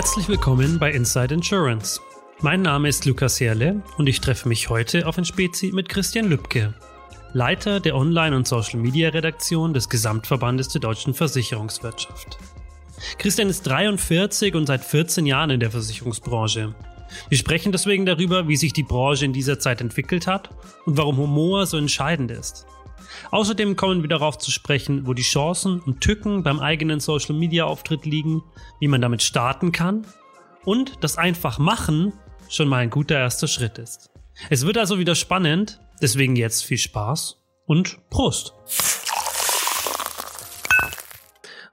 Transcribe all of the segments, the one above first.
Herzlich willkommen bei Inside Insurance. Mein Name ist Lukas Herle und ich treffe mich heute auf ein Spezi mit Christian Lübke, Leiter der Online- und Social-Media-Redaktion des Gesamtverbandes der deutschen Versicherungswirtschaft. Christian ist 43 und seit 14 Jahren in der Versicherungsbranche. Wir sprechen deswegen darüber, wie sich die Branche in dieser Zeit entwickelt hat und warum Humor so entscheidend ist. Außerdem kommen wir darauf zu sprechen, wo die Chancen und Tücken beim eigenen Social-Media-Auftritt liegen, wie man damit starten kann und das einfach machen schon mal ein guter erster Schritt ist. Es wird also wieder spannend, deswegen jetzt viel Spaß und Prost!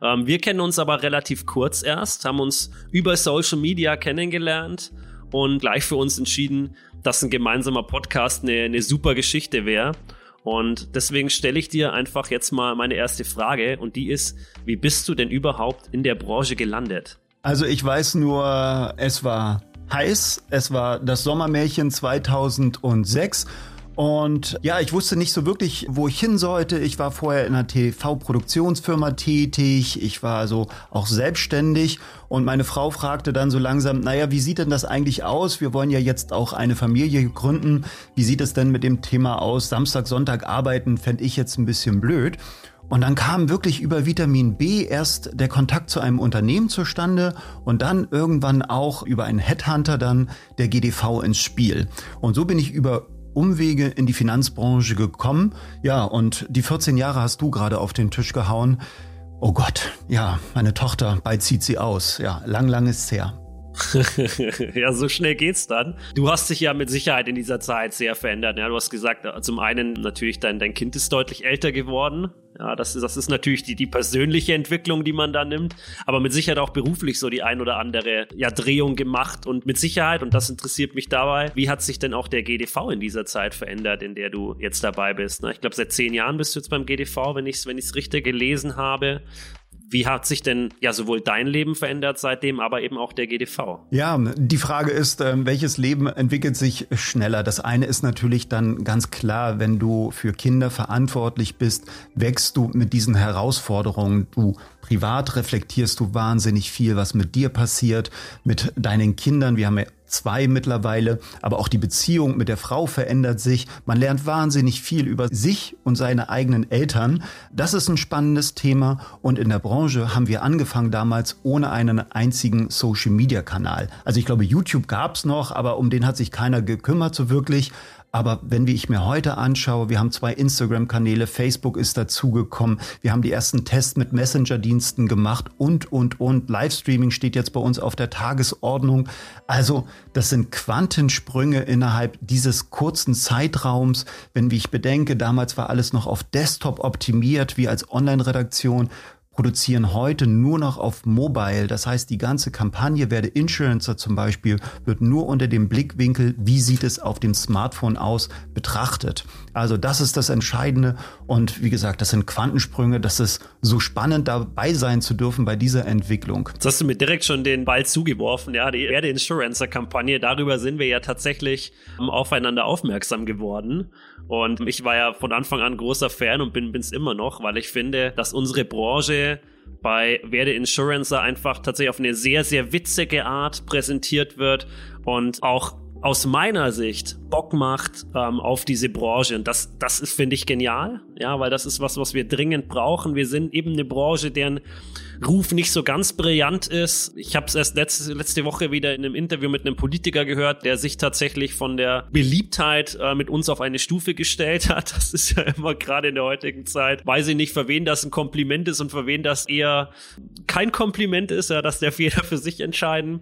Ähm, wir kennen uns aber relativ kurz erst, haben uns über Social Media kennengelernt und gleich für uns entschieden, dass ein gemeinsamer Podcast eine, eine super Geschichte wäre. Und deswegen stelle ich dir einfach jetzt mal meine erste Frage und die ist, wie bist du denn überhaupt in der Branche gelandet? Also ich weiß nur, es war heiß, es war das Sommermärchen 2006 und ja, ich wusste nicht so wirklich, wo ich hin sollte. Ich war vorher in einer TV-Produktionsfirma tätig. Ich war also auch selbstständig. Und meine Frau fragte dann so langsam, naja, wie sieht denn das eigentlich aus? Wir wollen ja jetzt auch eine Familie gründen. Wie sieht es denn mit dem Thema aus? Samstag, Sonntag arbeiten fände ich jetzt ein bisschen blöd. Und dann kam wirklich über Vitamin B erst der Kontakt zu einem Unternehmen zustande und dann irgendwann auch über einen Headhunter dann der GDV ins Spiel. Und so bin ich über Umwege in die Finanzbranche gekommen. Ja, und die 14 Jahre hast du gerade auf den Tisch gehauen. Oh Gott, ja, meine Tochter, bald zieht sie aus. Ja, lang, lang ist's her. ja, so schnell geht's dann. Du hast dich ja mit Sicherheit in dieser Zeit sehr verändert. Ja, du hast gesagt, zum einen natürlich dein, dein Kind ist deutlich älter geworden. Ja, das ist, das ist natürlich die, die persönliche Entwicklung, die man da nimmt, aber mit Sicherheit auch beruflich so die ein oder andere ja, Drehung gemacht und mit Sicherheit, und das interessiert mich dabei, wie hat sich denn auch der GDV in dieser Zeit verändert, in der du jetzt dabei bist? Ne? Ich glaube, seit zehn Jahren bist du jetzt beim GDV, wenn ich es wenn richtig gelesen habe. Wie hat sich denn ja sowohl dein Leben verändert seitdem, aber eben auch der GDV? Ja, die Frage ist, ähm, welches Leben entwickelt sich schneller? Das eine ist natürlich dann ganz klar, wenn du für Kinder verantwortlich bist, wächst du mit diesen Herausforderungen. Du privat reflektierst du wahnsinnig viel, was mit dir passiert, mit deinen Kindern. Wir haben ja zwei mittlerweile, aber auch die Beziehung mit der Frau verändert sich. Man lernt wahnsinnig viel über sich und seine eigenen Eltern. Das ist ein spannendes Thema und in der Branche haben wir angefangen damals ohne einen einzigen Social-Media-Kanal. Also ich glaube, YouTube gab's noch, aber um den hat sich keiner gekümmert so wirklich. Aber wenn ich mir heute anschaue, wir haben zwei Instagram-Kanäle, Facebook ist dazugekommen, wir haben die ersten Tests mit Messenger-Diensten gemacht und, und, und. Livestreaming steht jetzt bei uns auf der Tagesordnung. Also das sind Quantensprünge innerhalb dieses kurzen Zeitraums. Wenn, wie ich bedenke, damals war alles noch auf Desktop optimiert, wir als Online-Redaktion produzieren heute nur noch auf Mobile. Das heißt, die ganze Kampagne werde Insurancer zum Beispiel wird nur unter dem Blickwinkel, wie sieht es auf dem Smartphone aus, betrachtet. Also das ist das Entscheidende. Und wie gesagt, das sind Quantensprünge. Das ist so spannend dabei sein zu dürfen bei dieser Entwicklung. Jetzt hast du mir direkt schon den Ball zugeworfen. Ja, die Erde Insurancer Kampagne. Darüber sind wir ja tatsächlich aufeinander aufmerksam geworden. Und ich war ja von Anfang an großer Fan und bin es immer noch, weil ich finde, dass unsere Branche bei Werde Insurancer einfach tatsächlich auf eine sehr, sehr witzige Art präsentiert wird und auch aus meiner Sicht Bock macht ähm, auf diese Branche. Und das, das ist, finde ich, genial. Ja, weil das ist was, was wir dringend brauchen. Wir sind eben eine Branche, deren Ruf nicht so ganz brillant ist. Ich habe es erst letzte, letzte Woche wieder in einem Interview mit einem Politiker gehört, der sich tatsächlich von der Beliebtheit äh, mit uns auf eine Stufe gestellt hat. Das ist ja immer gerade in der heutigen Zeit. Weiß ich nicht, für wen das ein Kompliment ist und für wen das eher kein Kompliment ist, ja, dass der Fehler für sich entscheiden.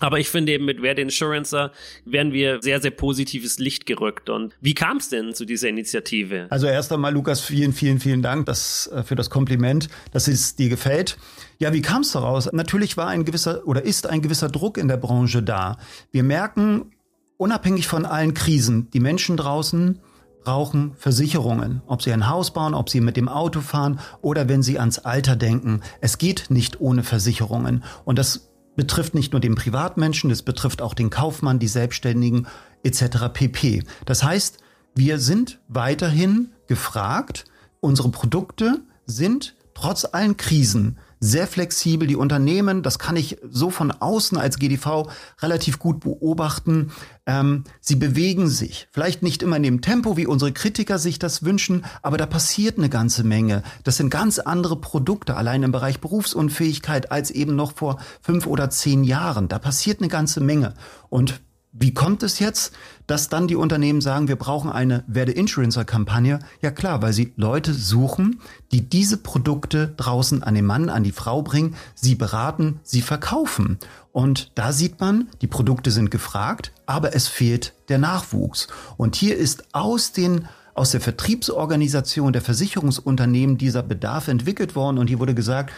Aber ich finde eben mit Werde Insurancer werden wir sehr, sehr positives Licht gerückt. Und wie kam es denn zu dieser Initiative? Also erst einmal, Lukas, vielen, vielen, vielen Dank das, äh, für das Kompliment, dass es dir gefällt. Ja, wie kam es daraus? Natürlich war ein gewisser oder ist ein gewisser Druck in der Branche da. Wir merken, unabhängig von allen Krisen, die Menschen draußen brauchen Versicherungen. Ob sie ein Haus bauen, ob sie mit dem Auto fahren oder wenn sie ans Alter denken. Es geht nicht ohne Versicherungen. Und das betrifft nicht nur den Privatmenschen, es betrifft auch den Kaufmann, die Selbstständigen etc. pp. Das heißt, wir sind weiterhin gefragt, unsere Produkte sind trotz allen Krisen sehr flexibel. Die Unternehmen, das kann ich so von außen als GDV relativ gut beobachten. Ähm, sie bewegen sich. Vielleicht nicht immer in dem Tempo, wie unsere Kritiker sich das wünschen, aber da passiert eine ganze Menge. Das sind ganz andere Produkte, allein im Bereich Berufsunfähigkeit, als eben noch vor fünf oder zehn Jahren. Da passiert eine ganze Menge. Und wie kommt es jetzt, dass dann die Unternehmen sagen, wir brauchen eine Werde Influencer-Kampagne? Ja klar, weil sie Leute suchen, die diese Produkte draußen an den Mann, an die Frau bringen, sie beraten, sie verkaufen. Und da sieht man, die Produkte sind gefragt, aber es fehlt der Nachwuchs. Und hier ist aus den aus der Vertriebsorganisation der Versicherungsunternehmen dieser Bedarf entwickelt worden und hier wurde gesagt,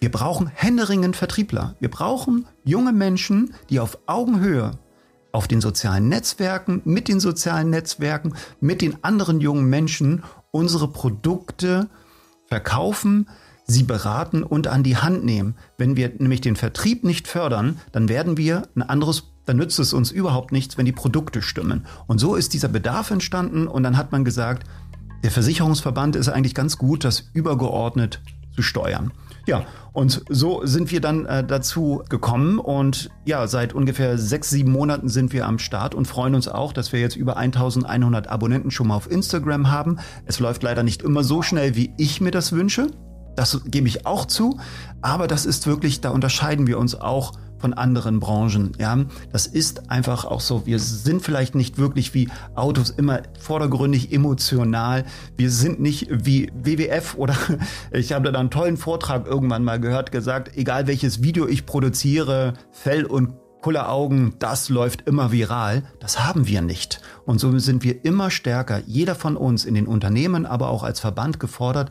wir brauchen händeringend Vertriebler. Wir brauchen junge Menschen, die auf Augenhöhe auf den sozialen Netzwerken, mit den sozialen Netzwerken, mit den anderen jungen Menschen unsere Produkte verkaufen, sie beraten und an die Hand nehmen. Wenn wir nämlich den Vertrieb nicht fördern, dann werden wir ein anderes, dann nützt es uns überhaupt nichts, wenn die Produkte stimmen. Und so ist dieser Bedarf entstanden und dann hat man gesagt, der Versicherungsverband ist eigentlich ganz gut, das übergeordnet zu steuern. Ja, und so sind wir dann äh, dazu gekommen und ja, seit ungefähr sechs, sieben Monaten sind wir am Start und freuen uns auch, dass wir jetzt über 1100 Abonnenten schon mal auf Instagram haben. Es läuft leider nicht immer so schnell, wie ich mir das wünsche. Das gebe ich auch zu. Aber das ist wirklich, da unterscheiden wir uns auch von anderen Branchen. Ja, das ist einfach auch so. Wir sind vielleicht nicht wirklich wie Autos immer vordergründig emotional. Wir sind nicht wie WWF oder ich habe da einen tollen Vortrag irgendwann mal gehört, gesagt, egal welches Video ich produziere, Fell und Kulleraugen, das läuft immer viral. Das haben wir nicht. Und so sind wir immer stärker, jeder von uns in den Unternehmen, aber auch als Verband gefordert,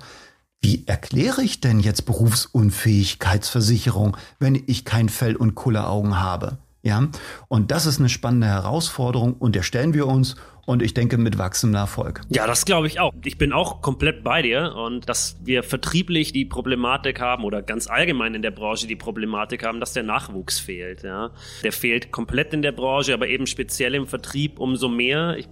wie erkläre ich denn jetzt Berufsunfähigkeitsversicherung, wenn ich kein Fell und Kulleraugen habe? Ja, und das ist eine spannende Herausforderung und der stellen wir uns und ich denke mit wachsendem Erfolg. Ja, das glaube ich auch. Ich bin auch komplett bei dir und dass wir vertrieblich die Problematik haben oder ganz allgemein in der Branche die Problematik haben, dass der Nachwuchs fehlt. Ja, der fehlt komplett in der Branche, aber eben speziell im Vertrieb umso mehr. Ich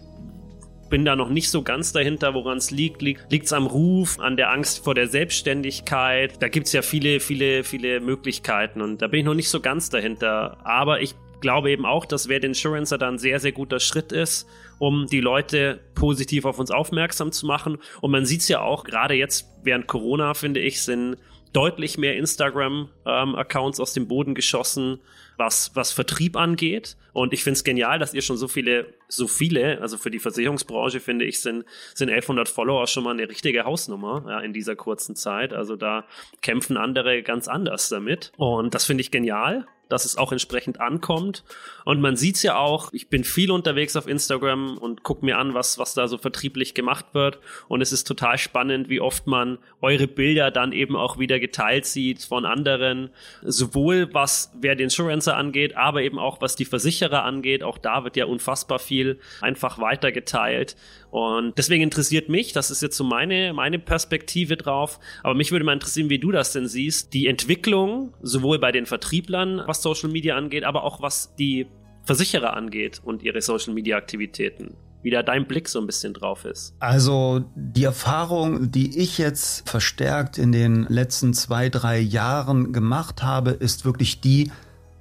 bin da noch nicht so ganz dahinter, woran es liegt. Liegt es am Ruf, an der Angst vor der Selbstständigkeit? Da gibt es ja viele, viele, viele Möglichkeiten und da bin ich noch nicht so ganz dahinter. Aber ich glaube eben auch, dass Wert Insurancer da ein sehr, sehr guter Schritt ist, um die Leute positiv auf uns aufmerksam zu machen. Und man sieht es ja auch, gerade jetzt während Corona, finde ich, sind deutlich mehr Instagram-Accounts ähm, aus dem Boden geschossen, was, was Vertrieb angeht. Und ich finde es genial, dass ihr schon so viele, so viele, also für die Versicherungsbranche finde ich, sind, sind 1100 Follower schon mal eine richtige Hausnummer ja, in dieser kurzen Zeit. Also da kämpfen andere ganz anders damit. Und das finde ich genial dass es auch entsprechend ankommt. Und man sieht's ja auch, ich bin viel unterwegs auf Instagram und guck mir an, was, was da so vertrieblich gemacht wird. Und es ist total spannend, wie oft man eure Bilder dann eben auch wieder geteilt sieht von anderen. Sowohl was wer den Insurancer angeht, aber eben auch was die Versicherer angeht. Auch da wird ja unfassbar viel einfach weitergeteilt. Und deswegen interessiert mich, das ist jetzt so meine, meine Perspektive drauf, aber mich würde mal interessieren, wie du das denn siehst, die Entwicklung sowohl bei den Vertrieblern, was Social Media angeht, aber auch was die Versicherer angeht und ihre Social Media Aktivitäten. Wie da dein Blick so ein bisschen drauf ist. Also die Erfahrung, die ich jetzt verstärkt in den letzten zwei, drei Jahren gemacht habe, ist wirklich die,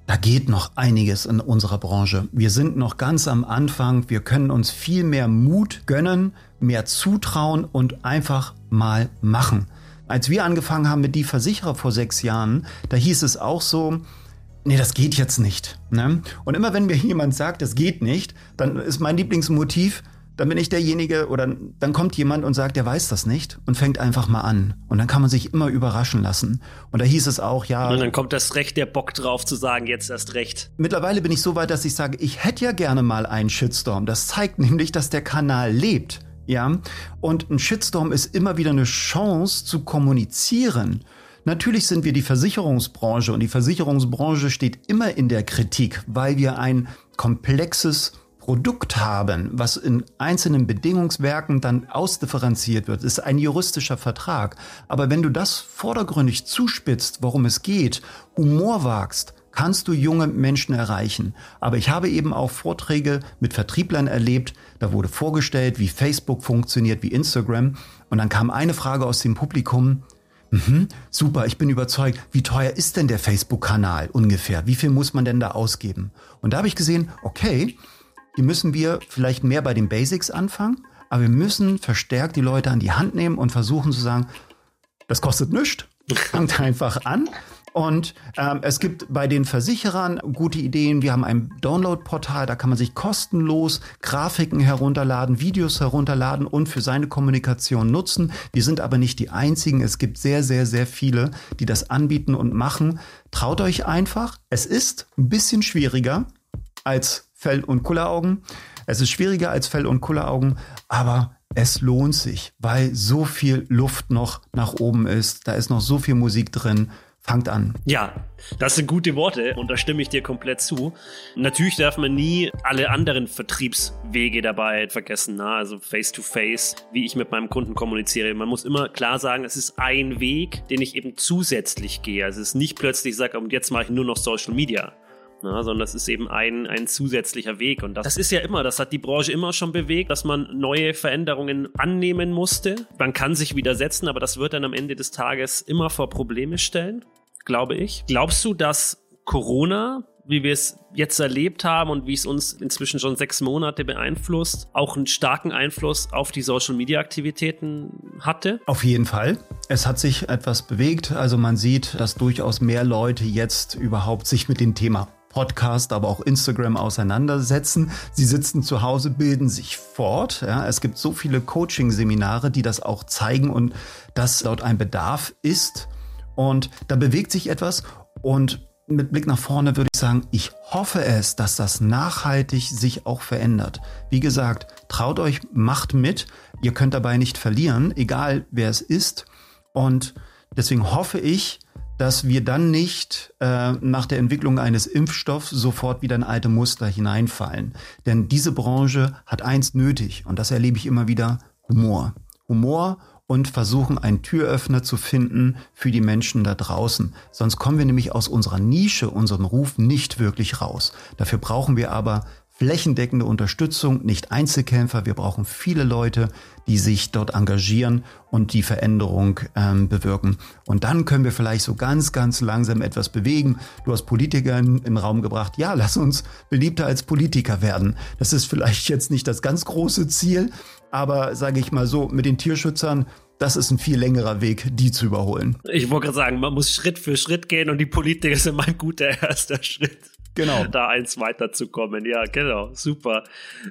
da geht noch einiges in unserer Branche. Wir sind noch ganz am Anfang. Wir können uns viel mehr Mut gönnen, mehr zutrauen und einfach mal machen. Als wir angefangen haben mit die Versicherer vor sechs Jahren, da hieß es auch so, nee, das geht jetzt nicht. Ne? Und immer wenn mir jemand sagt, das geht nicht, dann ist mein Lieblingsmotiv, dann bin ich derjenige oder dann kommt jemand und sagt, der weiß das nicht und fängt einfach mal an. Und dann kann man sich immer überraschen lassen. Und da hieß es auch, ja. Und dann kommt das Recht der Bock drauf zu sagen, jetzt erst recht. Mittlerweile bin ich so weit, dass ich sage, ich hätte ja gerne mal einen Shitstorm. Das zeigt nämlich, dass der Kanal lebt. Ja. Und ein Shitstorm ist immer wieder eine Chance zu kommunizieren. Natürlich sind wir die Versicherungsbranche und die Versicherungsbranche steht immer in der Kritik, weil wir ein komplexes Produkt haben, was in einzelnen Bedingungswerken dann ausdifferenziert wird, ist ein juristischer Vertrag. Aber wenn du das vordergründig zuspitzt, worum es geht, Humor wagst, kannst du junge Menschen erreichen. Aber ich habe eben auch Vorträge mit Vertrieblern erlebt, da wurde vorgestellt, wie Facebook funktioniert, wie Instagram. Und dann kam eine Frage aus dem Publikum, Mhm, super, ich bin überzeugt. Wie teuer ist denn der Facebook-Kanal ungefähr? Wie viel muss man denn da ausgeben? Und da habe ich gesehen, okay, hier müssen wir vielleicht mehr bei den Basics anfangen, aber wir müssen verstärkt die Leute an die Hand nehmen und versuchen zu sagen, das kostet nichts. Fangt einfach an und ähm, es gibt bei den Versicherern gute Ideen. Wir haben ein Download-Portal, da kann man sich kostenlos Grafiken herunterladen, Videos herunterladen und für seine Kommunikation nutzen. Wir sind aber nicht die einzigen. Es gibt sehr, sehr, sehr viele, die das anbieten und machen. Traut euch einfach. Es ist ein bisschen schwieriger als Fell- und Kulleraugen. Es ist schwieriger als Fell- und Kulleraugen, aber es lohnt sich, weil so viel Luft noch nach oben ist. Da ist noch so viel Musik drin. Fangt an. Ja, das sind gute Worte und da stimme ich dir komplett zu. Natürlich darf man nie alle anderen Vertriebswege dabei vergessen. Na? Also face-to-face, -face, wie ich mit meinem Kunden kommuniziere. Man muss immer klar sagen, es ist ein Weg, den ich eben zusätzlich gehe. Also es ist nicht plötzlich, ich sage, und jetzt mache ich nur noch Social Media. Na, sondern das ist eben ein, ein zusätzlicher Weg. Und das, das ist ja immer, das hat die Branche immer schon bewegt, dass man neue Veränderungen annehmen musste. Man kann sich widersetzen, aber das wird dann am Ende des Tages immer vor Probleme stellen glaube ich. Glaubst du, dass Corona, wie wir es jetzt erlebt haben und wie es uns inzwischen schon sechs Monate beeinflusst, auch einen starken Einfluss auf die Social-Media-Aktivitäten hatte? Auf jeden Fall. Es hat sich etwas bewegt. Also man sieht, dass durchaus mehr Leute jetzt überhaupt sich mit dem Thema Podcast, aber auch Instagram auseinandersetzen. Sie sitzen zu Hause, bilden sich fort. Ja, es gibt so viele Coaching-Seminare, die das auch zeigen und dass dort ein Bedarf ist. Und da bewegt sich etwas und mit Blick nach vorne würde ich sagen, ich hoffe es, dass das nachhaltig sich auch verändert. Wie gesagt, traut euch, macht mit. Ihr könnt dabei nicht verlieren, egal wer es ist. Und deswegen hoffe ich, dass wir dann nicht äh, nach der Entwicklung eines Impfstoffs sofort wieder in alte Muster hineinfallen. Denn diese Branche hat eins nötig und das erlebe ich immer wieder, Humor. Humor und versuchen, einen Türöffner zu finden für die Menschen da draußen. Sonst kommen wir nämlich aus unserer Nische, unseren Ruf nicht wirklich raus. Dafür brauchen wir aber flächendeckende Unterstützung, nicht Einzelkämpfer. Wir brauchen viele Leute, die sich dort engagieren und die Veränderung ähm, bewirken. Und dann können wir vielleicht so ganz, ganz langsam etwas bewegen. Du hast Politiker in, den Raum gebracht. Ja, lass uns beliebter als Politiker werden. Das ist vielleicht jetzt nicht das ganz große Ziel, aber sage ich mal so, mit den Tierschützern, das ist ein viel längerer Weg, die zu überholen. Ich wollte gerade sagen, man muss Schritt für Schritt gehen und die Politiker sind mein guter erster Schritt. Genau. Da eins weiterzukommen. Ja, genau. Super.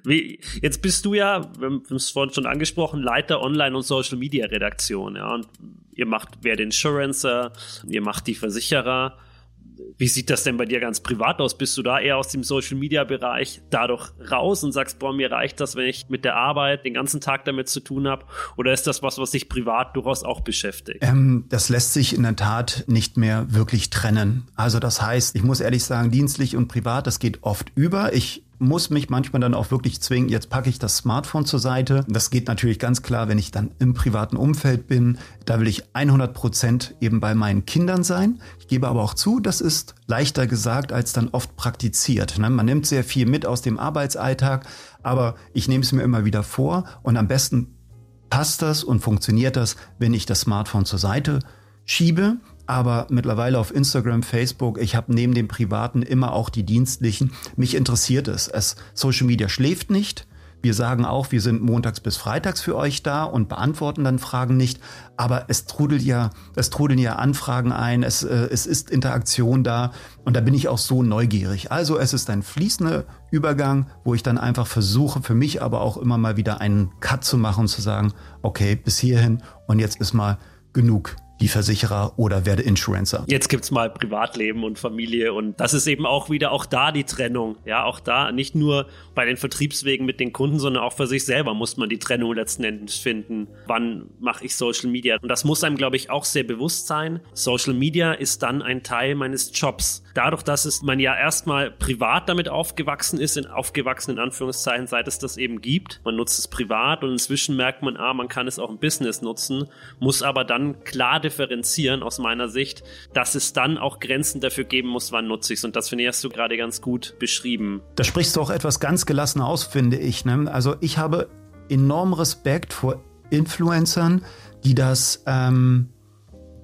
Wie, jetzt bist du ja, wir haben es vorhin schon angesprochen, Leiter Online- und Social Media Redaktion. Ja, und ihr macht, wer den Insurancer, ihr macht die Versicherer. Wie sieht das denn bei dir ganz privat aus? Bist du da eher aus dem Social Media Bereich dadurch raus und sagst, boah, mir reicht das, wenn ich mit der Arbeit den ganzen Tag damit zu tun habe? Oder ist das was, was dich privat durchaus auch beschäftigt? Ähm, das lässt sich in der Tat nicht mehr wirklich trennen. Also das heißt, ich muss ehrlich sagen, dienstlich und privat, das geht oft über. Ich muss mich manchmal dann auch wirklich zwingen, jetzt packe ich das Smartphone zur Seite. Das geht natürlich ganz klar, wenn ich dann im privaten Umfeld bin. Da will ich 100 Prozent eben bei meinen Kindern sein. Ich gebe aber auch zu, das ist leichter gesagt als dann oft praktiziert. Ne? Man nimmt sehr viel mit aus dem Arbeitsalltag, aber ich nehme es mir immer wieder vor und am besten passt das und funktioniert das, wenn ich das Smartphone zur Seite schiebe aber mittlerweile auf Instagram, Facebook, ich habe neben dem Privaten immer auch die dienstlichen. Mich interessiert es. es. Social Media schläft nicht. Wir sagen auch, wir sind montags bis freitags für euch da und beantworten dann Fragen nicht. Aber es trudelt ja, es trudeln ja Anfragen ein, es, äh, es ist Interaktion da und da bin ich auch so neugierig. Also es ist ein fließender Übergang, wo ich dann einfach versuche, für mich aber auch immer mal wieder einen Cut zu machen und zu sagen, okay, bis hierhin und jetzt ist mal genug die Versicherer oder werde Insurancer. Jetzt gibt's mal Privatleben und Familie und das ist eben auch wieder auch da die Trennung. Ja, auch da nicht nur bei den Vertriebswegen mit den Kunden, sondern auch für sich selber muss man die Trennung letzten Endes finden. Wann mache ich Social Media? Und das muss einem, glaube ich, auch sehr bewusst sein. Social Media ist dann ein Teil meines Jobs. Dadurch, dass es man ja erstmal privat damit aufgewachsen ist, in aufgewachsen in Anführungszeichen, seit es das eben gibt. Man nutzt es privat und inzwischen merkt man, ah, man kann es auch im Business nutzen, muss aber dann klar differenzieren aus meiner Sicht, dass es dann auch Grenzen dafür geben muss, wann nutze ich es. Und das finde ich, hast du gerade ganz gut beschrieben. Da sprichst du auch etwas ganz gelassen aus, finde ich. Ne? Also ich habe enormen Respekt vor Influencern, die das ähm,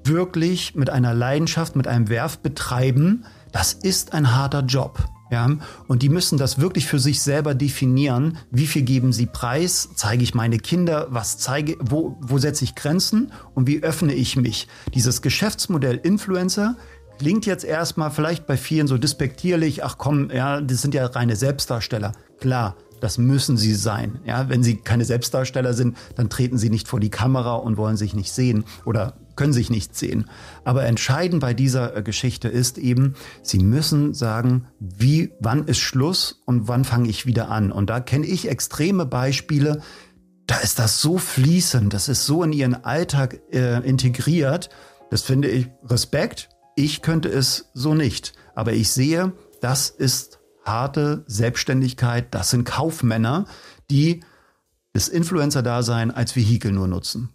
wirklich mit einer Leidenschaft, mit einem Werf betreiben, das ist ein harter Job. Ja, und die müssen das wirklich für sich selber definieren. Wie viel geben sie preis? Zeige ich meine Kinder? Was zeige, wo, wo setze ich Grenzen? Und wie öffne ich mich? Dieses Geschäftsmodell Influencer klingt jetzt erstmal vielleicht bei vielen so despektierlich. Ach komm, ja, das sind ja reine Selbstdarsteller. Klar, das müssen sie sein. Ja, wenn sie keine Selbstdarsteller sind, dann treten sie nicht vor die Kamera und wollen sich nicht sehen oder können sich nicht sehen. Aber entscheidend bei dieser äh, Geschichte ist eben, sie müssen sagen, wie, wann ist Schluss und wann fange ich wieder an. Und da kenne ich extreme Beispiele. Da ist das so fließend, das ist so in ihren Alltag äh, integriert. Das finde ich Respekt. Ich könnte es so nicht. Aber ich sehe, das ist harte Selbstständigkeit, das sind Kaufmänner, die das Influencer-Dasein als Vehikel nur nutzen.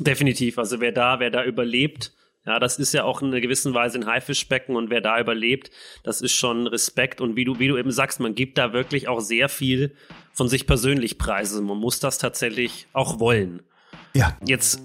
Definitiv. Also wer da, wer da überlebt, ja, das ist ja auch in einer gewissen Weise ein Haifischbecken und wer da überlebt, das ist schon Respekt. Und wie du, wie du eben sagst, man gibt da wirklich auch sehr viel von sich persönlich preise. Man muss das tatsächlich auch wollen. Ja. Jetzt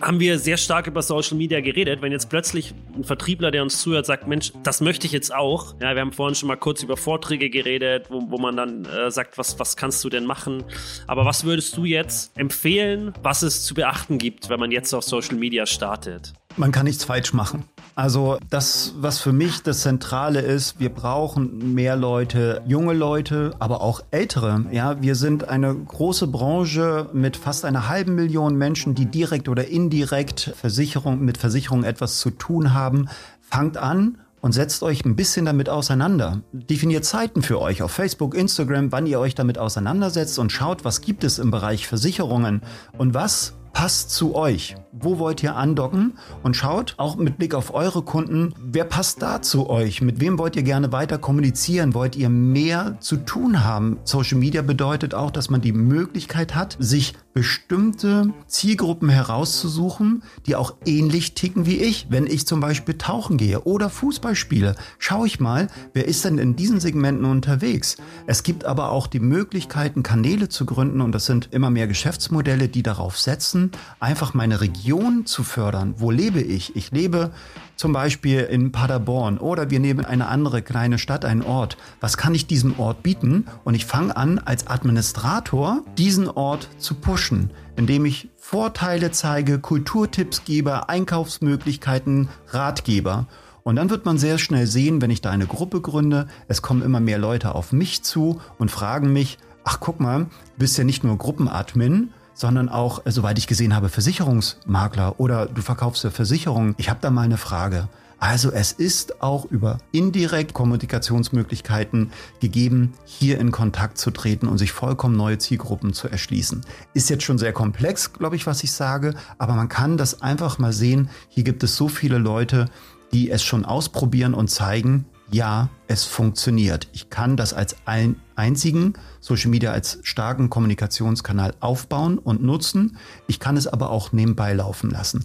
haben wir sehr stark über Social Media geredet. Wenn jetzt plötzlich ein Vertriebler, der uns zuhört, sagt, Mensch, das möchte ich jetzt auch. Ja, wir haben vorhin schon mal kurz über Vorträge geredet, wo, wo man dann äh, sagt, was, was kannst du denn machen? Aber was würdest du jetzt empfehlen, was es zu beachten gibt, wenn man jetzt auf Social Media startet? Man kann nichts falsch machen. Also das, was für mich das Zentrale ist, wir brauchen mehr Leute, junge Leute, aber auch ältere. Ja, wir sind eine große Branche mit fast einer halben Million Menschen, die direkt oder indirekt Versicherung, mit Versicherung etwas zu tun haben. Fangt an und setzt euch ein bisschen damit auseinander. Definiert Zeiten für euch auf Facebook, Instagram, wann ihr euch damit auseinandersetzt und schaut, was gibt es im Bereich Versicherungen und was passt zu euch. Wo wollt ihr andocken? Und schaut auch mit Blick auf eure Kunden, wer passt da zu euch? Mit wem wollt ihr gerne weiter kommunizieren? Wollt ihr mehr zu tun haben? Social Media bedeutet auch, dass man die Möglichkeit hat, sich bestimmte Zielgruppen herauszusuchen, die auch ähnlich ticken wie ich. Wenn ich zum Beispiel tauchen gehe oder Fußball spiele, schaue ich mal, wer ist denn in diesen Segmenten unterwegs. Es gibt aber auch die Möglichkeiten, Kanäle zu gründen und das sind immer mehr Geschäftsmodelle, die darauf setzen, einfach meine Region zu fördern. Wo lebe ich? Ich lebe zum Beispiel in Paderborn oder wir nehmen eine andere kleine Stadt, einen Ort. Was kann ich diesem Ort bieten? Und ich fange an, als Administrator diesen Ort zu pushen, indem ich Vorteile zeige, Kulturtipps gebe, Einkaufsmöglichkeiten, Ratgeber. Und dann wird man sehr schnell sehen, wenn ich da eine Gruppe gründe, es kommen immer mehr Leute auf mich zu und fragen mich, ach guck mal, du bist ja nicht nur Gruppenadmin, sondern auch, äh, soweit ich gesehen habe, Versicherungsmakler oder du verkaufst ja Versicherungen. Ich habe da mal eine Frage. Also es ist auch über indirekt Kommunikationsmöglichkeiten gegeben, hier in Kontakt zu treten und sich vollkommen neue Zielgruppen zu erschließen. Ist jetzt schon sehr komplex, glaube ich, was ich sage, aber man kann das einfach mal sehen. Hier gibt es so viele Leute, die es schon ausprobieren und zeigen, ja, es funktioniert. Ich kann das als ein einzigen Social Media als starken Kommunikationskanal aufbauen und nutzen. Ich kann es aber auch nebenbei laufen lassen.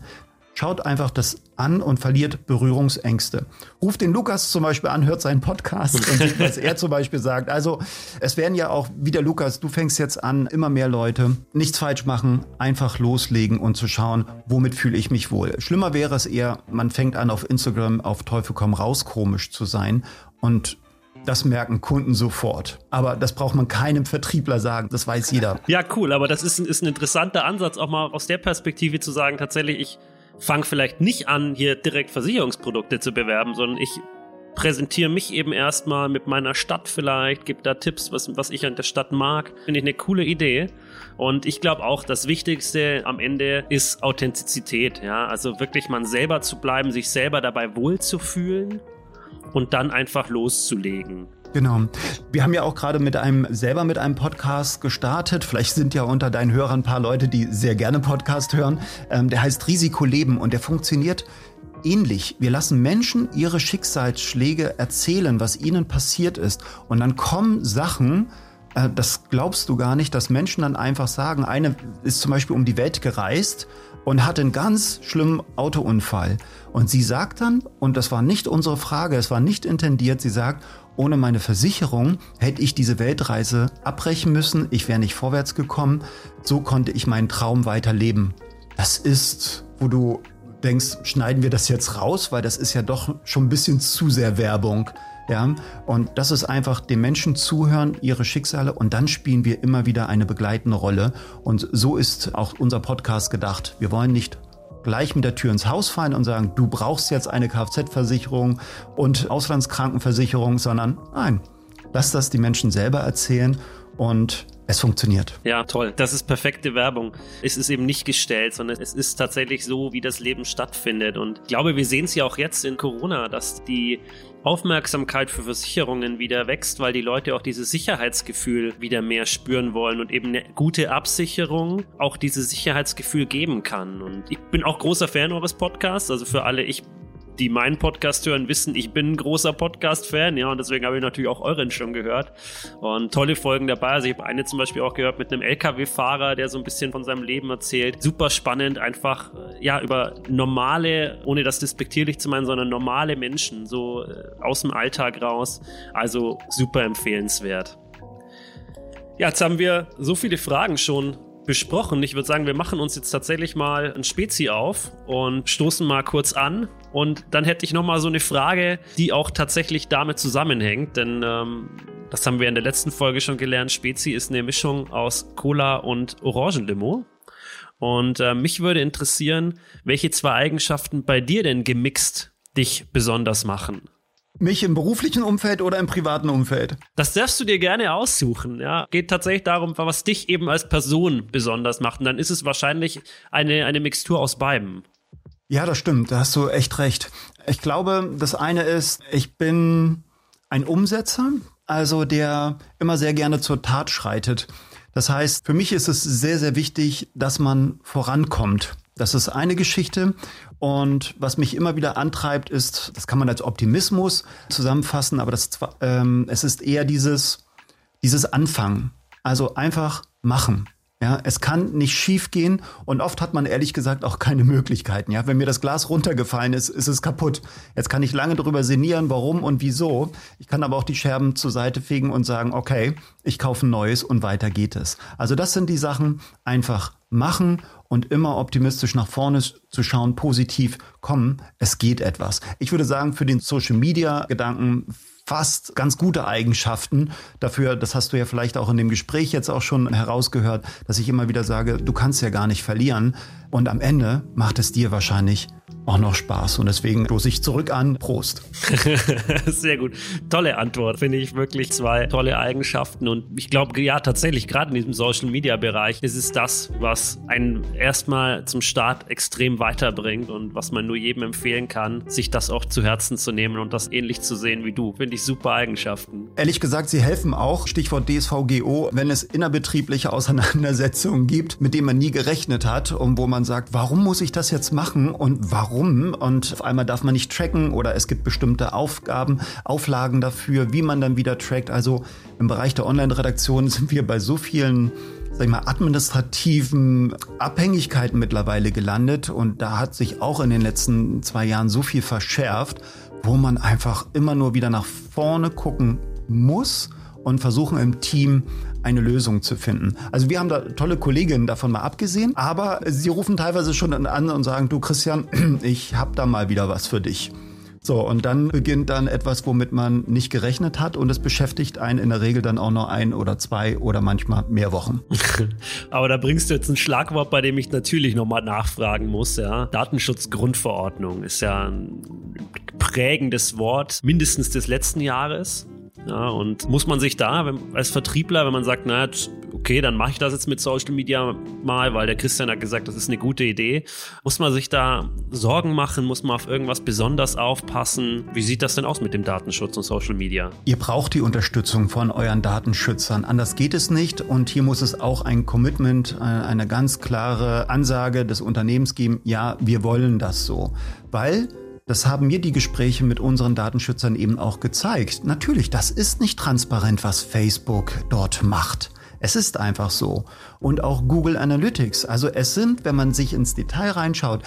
Schaut einfach das an und verliert Berührungsängste. Ruft den Lukas zum Beispiel an, hört seinen Podcast und sieht, was er zum Beispiel sagt. Also es werden ja auch, wie der Lukas, du fängst jetzt an, immer mehr Leute nichts falsch machen, einfach loslegen und zu schauen, womit fühle ich mich wohl. Schlimmer wäre es eher, man fängt an auf Instagram auf Teufel komm raus komisch zu sein und das merken Kunden sofort. Aber das braucht man keinem Vertriebler sagen. Das weiß jeder. Ja, cool. Aber das ist ein, ist ein interessanter Ansatz, auch mal aus der Perspektive zu sagen, tatsächlich, ich fange vielleicht nicht an, hier direkt Versicherungsprodukte zu bewerben, sondern ich präsentiere mich eben erstmal mit meiner Stadt vielleicht, gebe da Tipps, was, was ich an der Stadt mag. Finde ich eine coole Idee. Und ich glaube auch, das Wichtigste am Ende ist Authentizität. Ja, also wirklich man selber zu bleiben, sich selber dabei wohlzufühlen und dann einfach loszulegen. Genau. Wir haben ja auch gerade mit einem selber mit einem Podcast gestartet. Vielleicht sind ja unter deinen Hörern ein paar Leute, die sehr gerne Podcast hören. Ähm, der heißt Risiko Leben und der funktioniert ähnlich. Wir lassen Menschen ihre Schicksalsschläge erzählen, was ihnen passiert ist. Und dann kommen Sachen, äh, das glaubst du gar nicht, dass Menschen dann einfach sagen, eine ist zum Beispiel um die Welt gereist und hatte einen ganz schlimmen Autounfall. Und sie sagt dann, und das war nicht unsere Frage, es war nicht intendiert, sie sagt, ohne meine Versicherung hätte ich diese Weltreise abbrechen müssen, ich wäre nicht vorwärts gekommen, so konnte ich meinen Traum weiterleben. Das ist, wo du denkst, schneiden wir das jetzt raus, weil das ist ja doch schon ein bisschen zu sehr Werbung. Ja, und das ist einfach den Menschen zuhören, ihre Schicksale und dann spielen wir immer wieder eine begleitende Rolle. Und so ist auch unser Podcast gedacht. Wir wollen nicht gleich mit der Tür ins Haus fallen und sagen, du brauchst jetzt eine Kfz-Versicherung und Auslandskrankenversicherung, sondern nein, lass das die Menschen selber erzählen und es funktioniert. Ja, toll. Das ist perfekte Werbung. Es ist eben nicht gestellt, sondern es ist tatsächlich so, wie das Leben stattfindet. Und ich glaube, wir sehen es ja auch jetzt in Corona, dass die Aufmerksamkeit für Versicherungen wieder wächst, weil die Leute auch dieses Sicherheitsgefühl wieder mehr spüren wollen und eben eine gute Absicherung auch dieses Sicherheitsgefühl geben kann. Und ich bin auch großer Fan eures Podcasts. Also für alle, ich die meinen Podcast hören, wissen, ich bin ein großer Podcast-Fan, ja, und deswegen habe ich natürlich auch euren schon gehört. Und tolle Folgen dabei. Also ich habe eine zum Beispiel auch gehört mit einem LKW-Fahrer, der so ein bisschen von seinem Leben erzählt. Super spannend, einfach ja über normale, ohne das despektierlich zu meinen, sondern normale Menschen, so äh, aus dem Alltag raus. Also super empfehlenswert. Ja, jetzt haben wir so viele Fragen schon besprochen. Ich würde sagen, wir machen uns jetzt tatsächlich mal ein Spezi auf und stoßen mal kurz an. Und dann hätte ich noch mal so eine Frage, die auch tatsächlich damit zusammenhängt, denn ähm, das haben wir in der letzten Folge schon gelernt. Spezi ist eine Mischung aus Cola und Orangenlimo. Und äh, mich würde interessieren, welche zwei Eigenschaften bei dir denn gemixt dich besonders machen. Mich im beruflichen Umfeld oder im privaten Umfeld? Das darfst du dir gerne aussuchen. Ja, geht tatsächlich darum, was dich eben als Person besonders macht. Und dann ist es wahrscheinlich eine, eine Mixtur aus beiden. Ja, das stimmt. Da hast du echt recht. Ich glaube, das eine ist, ich bin ein Umsetzer, also der immer sehr gerne zur Tat schreitet. Das heißt, für mich ist es sehr, sehr wichtig, dass man vorankommt. Das ist eine Geschichte. Und was mich immer wieder antreibt, ist, das kann man als Optimismus zusammenfassen, aber das, ähm, es ist eher dieses, dieses Anfangen. Also einfach machen. Ja, es kann nicht schief gehen und oft hat man ehrlich gesagt auch keine Möglichkeiten. Ja, wenn mir das Glas runtergefallen ist, ist es kaputt. Jetzt kann ich lange darüber sinnieren, warum und wieso. Ich kann aber auch die Scherben zur Seite fegen und sagen, okay, ich kaufe ein neues und weiter geht es. Also das sind die Sachen, einfach machen und immer optimistisch nach vorne zu schauen, positiv kommen. Es geht etwas. Ich würde sagen, für den Social Media Gedanken fast ganz gute Eigenschaften dafür. Das hast du ja vielleicht auch in dem Gespräch jetzt auch schon herausgehört, dass ich immer wieder sage, du kannst ja gar nicht verlieren. Und am Ende macht es dir wahrscheinlich auch noch Spaß. Und deswegen stoße ich zurück an. Prost. Sehr gut. Tolle Antwort. Finde ich wirklich zwei tolle Eigenschaften. Und ich glaube, ja, tatsächlich, gerade in diesem Social Media Bereich, ist es das, was einen erstmal zum Start extrem weiterbringt und was man nur jedem empfehlen kann, sich das auch zu Herzen zu nehmen und das ähnlich zu sehen wie du. Finde ich super Eigenschaften. Ehrlich gesagt, sie helfen auch, Stichwort DSVGO, wenn es innerbetriebliche Auseinandersetzungen gibt, mit denen man nie gerechnet hat und wo man sagt, warum muss ich das jetzt machen und warum warum und auf einmal darf man nicht tracken oder es gibt bestimmte Aufgaben, Auflagen dafür, wie man dann wieder trackt. Also im Bereich der Online-Redaktion sind wir bei so vielen sag ich mal, administrativen Abhängigkeiten mittlerweile gelandet und da hat sich auch in den letzten zwei Jahren so viel verschärft, wo man einfach immer nur wieder nach vorne gucken muss und versuchen im Team eine Lösung zu finden. Also wir haben da tolle Kolleginnen davon mal abgesehen, aber sie rufen teilweise schon an und sagen, du Christian, ich habe da mal wieder was für dich. So, und dann beginnt dann etwas, womit man nicht gerechnet hat und es beschäftigt einen in der Regel dann auch noch ein oder zwei oder manchmal mehr Wochen. Aber da bringst du jetzt ein Schlagwort, bei dem ich natürlich nochmal nachfragen muss, ja. Datenschutzgrundverordnung ist ja ein prägendes Wort mindestens des letzten Jahres. Ja, und muss man sich da wenn, als Vertriebler, wenn man sagt, na, okay, dann mache ich das jetzt mit Social Media mal, weil der Christian hat gesagt, das ist eine gute Idee, muss man sich da Sorgen machen, muss man auf irgendwas besonders aufpassen? Wie sieht das denn aus mit dem Datenschutz und Social Media? Ihr braucht die Unterstützung von euren Datenschützern, anders geht es nicht. Und hier muss es auch ein Commitment, äh, eine ganz klare Ansage des Unternehmens geben, ja, wir wollen das so, weil das haben mir die Gespräche mit unseren Datenschützern eben auch gezeigt. Natürlich, das ist nicht transparent, was Facebook dort macht. Es ist einfach so. Und auch Google Analytics. Also es sind, wenn man sich ins Detail reinschaut,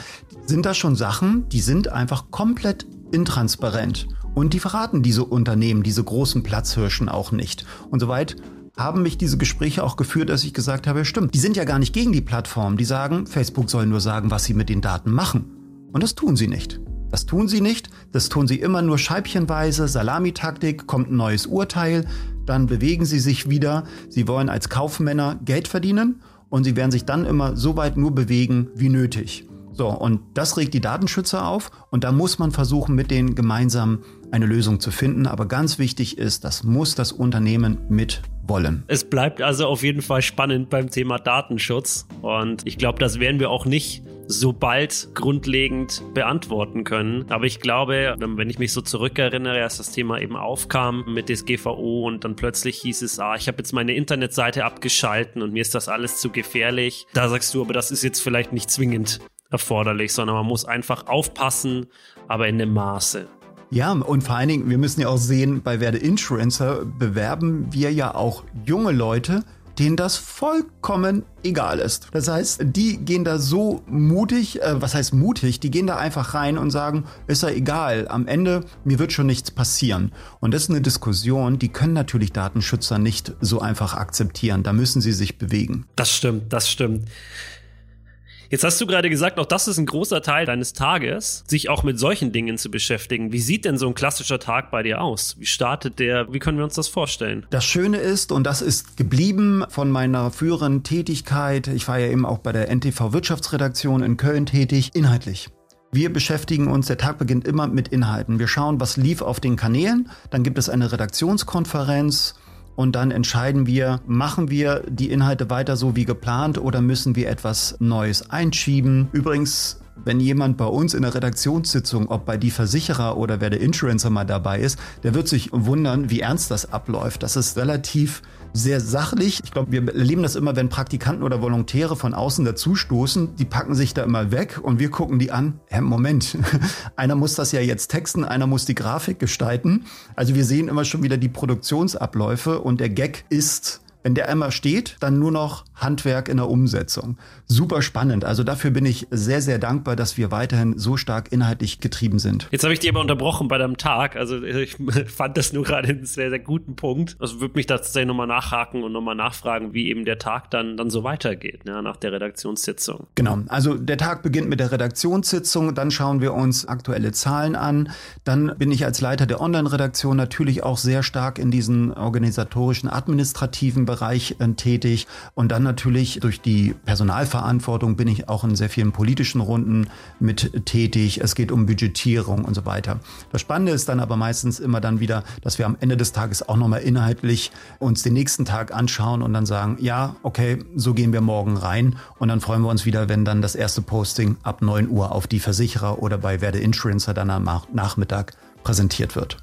sind da schon Sachen, die sind einfach komplett intransparent. Und die verraten diese Unternehmen, diese großen Platzhirschen auch nicht. Und soweit haben mich diese Gespräche auch geführt, dass ich gesagt habe, stimmt, die sind ja gar nicht gegen die Plattform. Die sagen, Facebook soll nur sagen, was sie mit den Daten machen. Und das tun sie nicht. Das tun sie nicht. Das tun sie immer nur scheibchenweise. Salamitaktik, kommt ein neues Urteil, dann bewegen sie sich wieder. Sie wollen als Kaufmänner Geld verdienen und sie werden sich dann immer so weit nur bewegen wie nötig. So, und das regt die Datenschützer auf und da muss man versuchen, mit denen gemeinsam eine Lösung zu finden. Aber ganz wichtig ist, das muss das Unternehmen mit wollen. Es bleibt also auf jeden Fall spannend beim Thema Datenschutz und ich glaube, das werden wir auch nicht so bald grundlegend beantworten können. Aber ich glaube, wenn ich mich so zurückerinnere, als das Thema eben aufkam mit DSGVO und dann plötzlich hieß es, ah, ich habe jetzt meine Internetseite abgeschalten und mir ist das alles zu gefährlich. Da sagst du, aber das ist jetzt vielleicht nicht zwingend erforderlich, sondern man muss einfach aufpassen, aber in dem Maße. Ja, und vor allen Dingen, wir müssen ja auch sehen, bei Werde Influencer bewerben wir ja auch junge Leute, denen das vollkommen egal ist. Das heißt, die gehen da so mutig, äh, was heißt mutig, die gehen da einfach rein und sagen, ist ja egal, am Ende, mir wird schon nichts passieren. Und das ist eine Diskussion, die können natürlich Datenschützer nicht so einfach akzeptieren. Da müssen sie sich bewegen. Das stimmt, das stimmt. Jetzt hast du gerade gesagt, auch das ist ein großer Teil deines Tages, sich auch mit solchen Dingen zu beschäftigen. Wie sieht denn so ein klassischer Tag bei dir aus? Wie startet der? Wie können wir uns das vorstellen? Das Schöne ist, und das ist geblieben von meiner früheren Tätigkeit, ich war ja eben auch bei der NTV Wirtschaftsredaktion in Köln tätig, inhaltlich. Wir beschäftigen uns, der Tag beginnt immer mit Inhalten. Wir schauen, was lief auf den Kanälen. Dann gibt es eine Redaktionskonferenz und dann entscheiden wir, machen wir die Inhalte weiter so wie geplant oder müssen wir etwas Neues einschieben. Übrigens, wenn jemand bei uns in der Redaktionssitzung, ob bei die Versicherer oder wer der Insurancer mal dabei ist, der wird sich wundern, wie ernst das abläuft. Das ist relativ sehr sachlich. Ich glaube, wir erleben das immer, wenn Praktikanten oder Volontäre von außen dazustoßen, die packen sich da immer weg und wir gucken die an. Hä, Moment, einer muss das ja jetzt texten, einer muss die Grafik gestalten. Also wir sehen immer schon wieder die Produktionsabläufe und der Gag ist, wenn der einmal steht, dann nur noch Handwerk in der Umsetzung. Super spannend. Also dafür bin ich sehr, sehr dankbar, dass wir weiterhin so stark inhaltlich getrieben sind. Jetzt habe ich dich aber unterbrochen bei deinem Tag. Also ich fand das nur gerade einen sehr, sehr guten Punkt. Also würde mich tatsächlich nochmal nachhaken und nochmal nachfragen, wie eben der Tag dann, dann so weitergeht, ja, nach der Redaktionssitzung. Genau. Also der Tag beginnt mit der Redaktionssitzung. Dann schauen wir uns aktuelle Zahlen an. Dann bin ich als Leiter der Online-Redaktion natürlich auch sehr stark in diesen organisatorischen, administrativen Bereich äh, tätig. Und dann natürlich durch die Personalverantwortung bin ich auch in sehr vielen politischen Runden mit tätig. Es geht um Budgetierung und so weiter. Das Spannende ist dann aber meistens immer dann wieder, dass wir am Ende des Tages auch nochmal inhaltlich uns den nächsten Tag anschauen und dann sagen, ja, okay, so gehen wir morgen rein. Und dann freuen wir uns wieder, wenn dann das erste Posting ab 9 Uhr auf die Versicherer oder bei Werde Insurancer dann am Nachmittag präsentiert wird.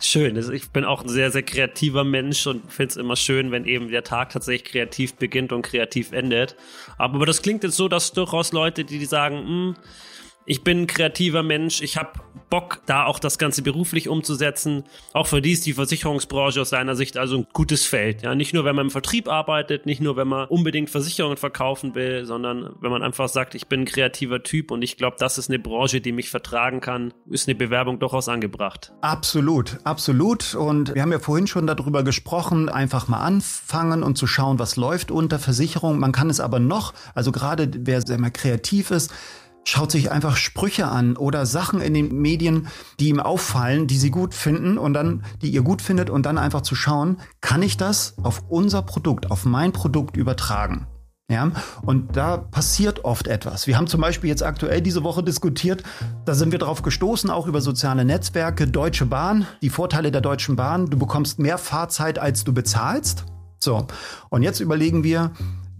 Schön. Also ich bin auch ein sehr, sehr kreativer Mensch und finde es immer schön, wenn eben der Tag tatsächlich kreativ beginnt und kreativ endet. Aber das klingt jetzt so, dass durchaus Leute, die sagen, mh, hm, ich bin ein kreativer Mensch, ich habe Bock, da auch das Ganze beruflich umzusetzen. Auch für die ist die Versicherungsbranche aus seiner Sicht also ein gutes Feld. Ja, nicht nur, wenn man im Vertrieb arbeitet, nicht nur, wenn man unbedingt Versicherungen verkaufen will, sondern wenn man einfach sagt, ich bin ein kreativer Typ und ich glaube, das ist eine Branche, die mich vertragen kann, ist eine Bewerbung durchaus angebracht. Absolut, absolut. Und wir haben ja vorhin schon darüber gesprochen, einfach mal anfangen und zu schauen, was läuft unter Versicherung. Man kann es aber noch, also gerade wer sehr mal kreativ ist, schaut sich einfach Sprüche an oder Sachen in den Medien, die ihm auffallen, die sie gut finden und dann, die ihr gut findet und dann einfach zu schauen, kann ich das auf unser Produkt, auf mein Produkt übertragen? Ja, und da passiert oft etwas. Wir haben zum Beispiel jetzt aktuell diese Woche diskutiert, da sind wir drauf gestoßen, auch über soziale Netzwerke, Deutsche Bahn, die Vorteile der Deutschen Bahn, du bekommst mehr Fahrzeit, als du bezahlst. So, und jetzt überlegen wir,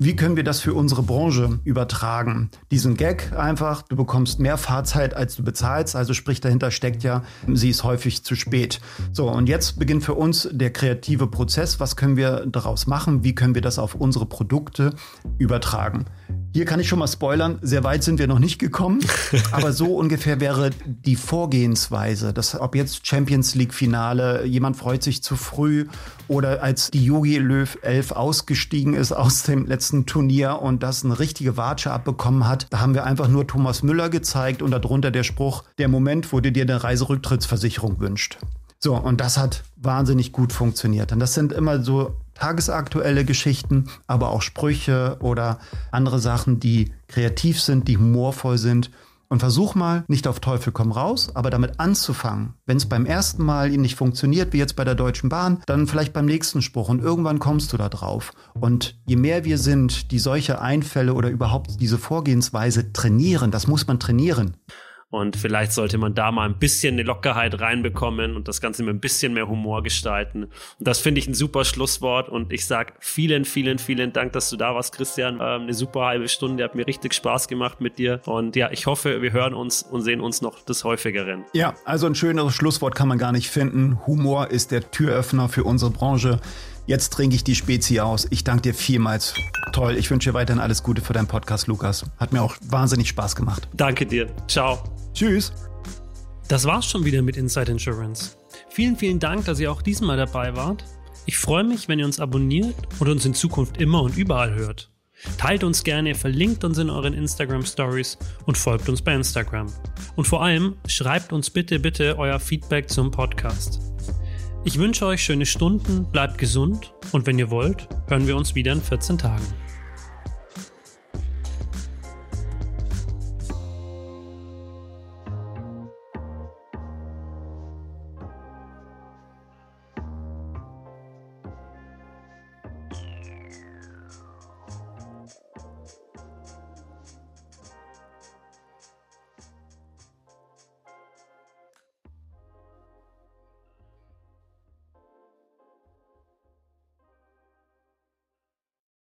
wie können wir das für unsere Branche übertragen? Diesen Gag einfach, du bekommst mehr Fahrzeit, als du bezahlst, also sprich dahinter steckt ja, sie ist häufig zu spät. So, und jetzt beginnt für uns der kreative Prozess. Was können wir daraus machen? Wie können wir das auf unsere Produkte übertragen? Hier kann ich schon mal spoilern, sehr weit sind wir noch nicht gekommen, aber so ungefähr wäre die Vorgehensweise, dass ob jetzt Champions League Finale, jemand freut sich zu früh oder als die Yogi Löw 11 ausgestiegen ist aus dem letzten Turnier und das eine richtige Watsche abbekommen hat, da haben wir einfach nur Thomas Müller gezeigt und darunter der Spruch, der Moment, wo du dir eine Reiserücktrittsversicherung wünscht. So, und das hat wahnsinnig gut funktioniert. Und das sind immer so tagesaktuelle Geschichten, aber auch Sprüche oder andere Sachen, die kreativ sind, die humorvoll sind. Und versuch mal, nicht auf Teufel komm raus, aber damit anzufangen. Wenn es beim ersten Mal nicht funktioniert, wie jetzt bei der Deutschen Bahn, dann vielleicht beim nächsten Spruch und irgendwann kommst du da drauf. Und je mehr wir sind, die solche Einfälle oder überhaupt diese Vorgehensweise trainieren, das muss man trainieren. Und vielleicht sollte man da mal ein bisschen eine Lockerheit reinbekommen und das Ganze mit ein bisschen mehr Humor gestalten. Und das finde ich ein super Schlusswort. Und ich sage vielen, vielen, vielen Dank, dass du da warst, Christian. Ähm, eine super halbe Stunde. Hat mir richtig Spaß gemacht mit dir. Und ja, ich hoffe, wir hören uns und sehen uns noch des Häufigeren. Ja, also ein schöneres Schlusswort kann man gar nicht finden. Humor ist der Türöffner für unsere Branche. Jetzt trinke ich die Spezi aus. Ich danke dir vielmals. Toll. Ich wünsche dir weiterhin alles Gute für deinen Podcast, Lukas. Hat mir auch wahnsinnig Spaß gemacht. Danke dir. Ciao. Tschüss. Das war's schon wieder mit Inside Insurance. Vielen, vielen Dank, dass ihr auch diesmal dabei wart. Ich freue mich, wenn ihr uns abonniert und uns in Zukunft immer und überall hört. Teilt uns gerne, verlinkt uns in euren Instagram Stories und folgt uns bei Instagram. Und vor allem schreibt uns bitte, bitte euer Feedback zum Podcast. Ich wünsche euch schöne Stunden, bleibt gesund und wenn ihr wollt, hören wir uns wieder in 14 Tagen.